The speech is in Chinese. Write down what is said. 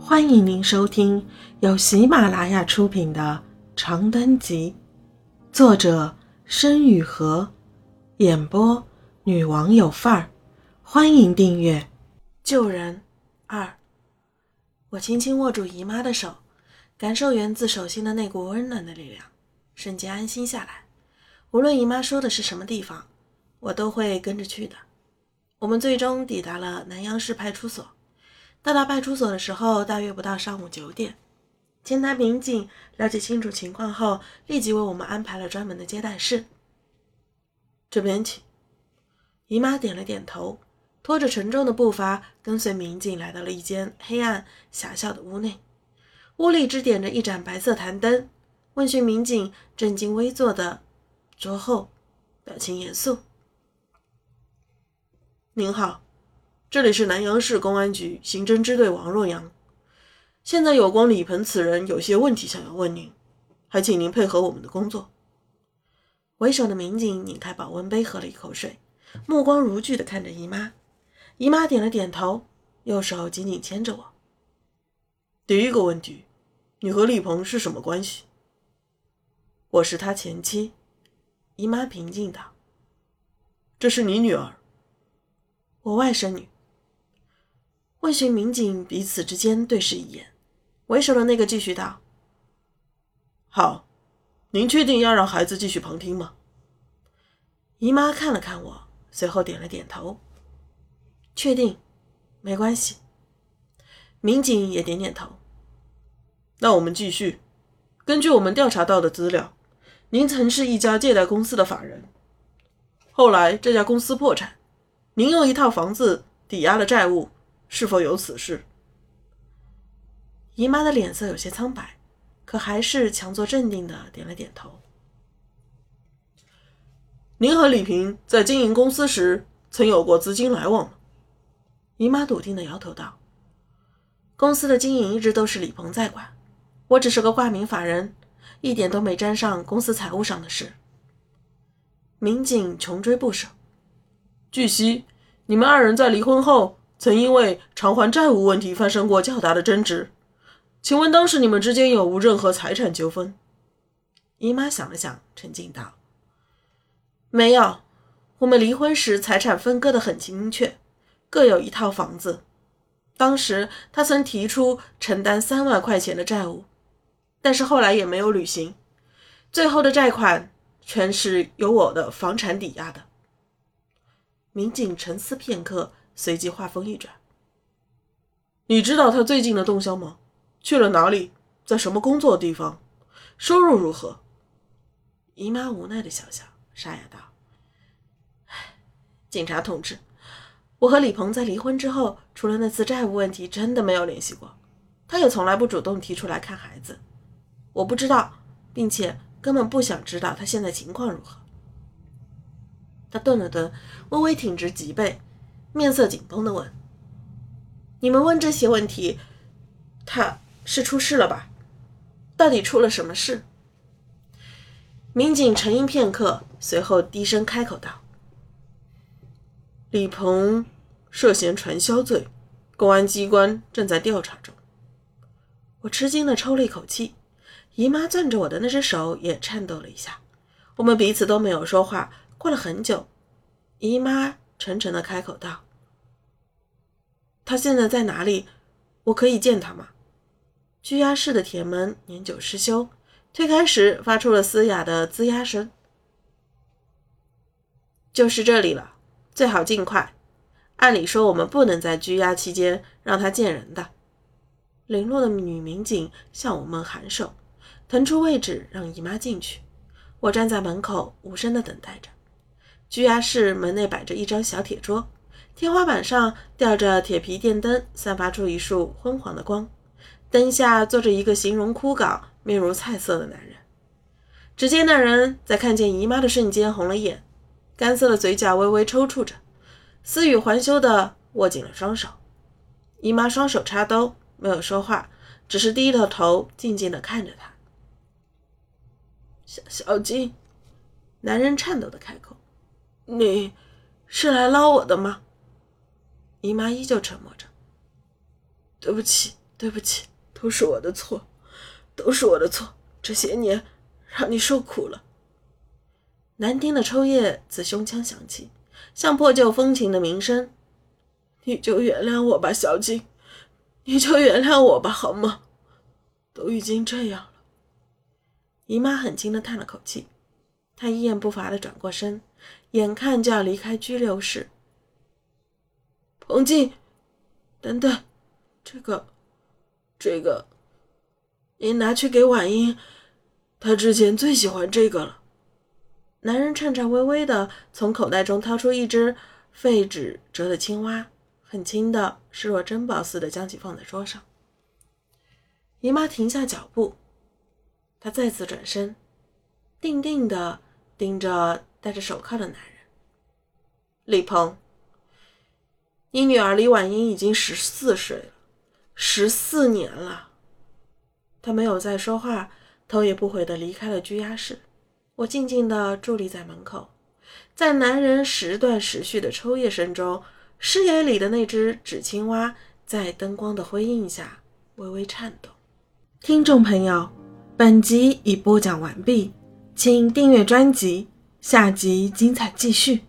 欢迎您收听由喜马拉雅出品的《长灯集》，作者申雨禾，演播女王有范儿。欢迎订阅。救人二，我轻轻握住姨妈的手，感受源自手心的那股温暖的力量，瞬间安心下来。无论姨妈说的是什么地方，我都会跟着去的。我们最终抵达了南阳市派出所。到达派出所的时候，大约不到上午九点。前台民警了解清楚情况后，立即为我们安排了专门的接待室。这边请。姨妈点了点头，拖着沉重的步伐，跟随民警来到了一间黑暗狭小的屋内。屋里只点着一盏白色弹灯。问询民警正襟危坐的桌后，表情严肃：“您好。”这里是南阳市公安局刑侦支队王若阳，现在有关李鹏此人有些问题想要问您，还请您配合我们的工作。为首的民警拧开保温杯，喝了一口水，目光如炬地看着姨妈。姨妈点了点头，右手紧紧牵着我。第一个问题，你和李鹏是什么关系？我是他前妻。姨妈平静道：“这是你女儿，我外甥女。”问询民警彼此之间对视一眼，为首的那个继续道：“好，您确定要让孩子继续旁听吗？”姨妈看了看我，随后点了点头：“确定，没关系。”民警也点点头。那我们继续。根据我们调查到的资料，您曾是一家借贷公司的法人，后来这家公司破产，您用一套房子抵押了债务。是否有此事？姨妈的脸色有些苍白，可还是强作镇定的点了点头。您和李平在经营公司时曾有过资金来往吗？姨妈笃定的摇头道：“公司的经营一直都是李鹏在管，我只是个挂名法人，一点都没沾上公司财务上的事。”民警穷追不舍。据悉，你们二人在离婚后。曾因为偿还债务问题发生过较大的争执，请问当时你们之间有无任何财产纠纷？姨妈想了想，沉静道：“没有，我们离婚时财产分割的很明确，各有一套房子。当时他曾提出承担三万块钱的债务，但是后来也没有履行，最后的债款全是由我的房产抵押的。”民警沉思片刻。随即话锋一转：“你知道他最近的动向吗？去了哪里？在什么工作地方？收入如何？”姨妈无奈的笑笑，沙哑道：“警察同志，我和李鹏在离婚之后，除了那次债务问题，真的没有联系过。他也从来不主动提出来看孩子。我不知道，并且根本不想知道他现在情况如何。”他顿了顿，微微挺直脊背。面色紧绷的问：“你们问这些问题，他是出事了吧？到底出了什么事？”民警沉吟片刻，随后低声开口道：“李鹏涉嫌传销罪，公安机关正在调查中。”我吃惊的抽了一口气，姨妈攥着我的那只手也颤抖了一下。我们彼此都没有说话。过了很久，姨妈。沉沉的开口道：“他现在在哪里？我可以见他吗？”拘押室的铁门年久失修，推开时发出了嘶哑的吱呀声。就是这里了，最好尽快。按理说，我们不能在拘押期间让他见人的。零落的女民警向我们颔首，腾出位置让姨妈进去。我站在门口，无声的等待着。拘押室门内摆着一张小铁桌，天花板上吊着铁皮电灯，散发出一束昏黄的光。灯下坐着一个形容枯槁、面如菜色的男人。只见那人在看见姨妈的瞬间红了眼，干涩的嘴角微微抽搐着，思雨环休地握紧了双手。姨妈双手插兜，没有说话，只是低着头静静地看着他。小小金，男人颤抖地开口。你是来捞我的吗？姨妈依旧沉默着。对不起，对不起，都是我的错，都是我的错。这些年让你受苦了。难听的抽叶自胸腔响起，像破旧风琴的鸣声。你就原谅我吧，小静，你就原谅我吧，好吗？都已经这样了。姨妈很轻的叹了口气，她一言不发的转过身，眼看就要离开拘留室。彭静，等等，这个，这个，您拿去给婉英，她之前最喜欢这个了。男人颤颤巍巍的从口袋中掏出一只废纸折的青蛙，很轻的，视若珍宝似的将其放在桌上。姨妈停下脚步，她再次转身，定定的盯着戴着手铐的男人。李鹏，你女儿李婉英已经十四岁了，十四年了。他没有再说话，头也不回的离开了拘押室。我静静地伫立在门口，在男人时断时续的抽噎声中，视野里的那只纸青蛙在灯光的辉映下微微颤抖。听众朋友，本集已播讲完毕，请订阅专辑，下集精彩继续。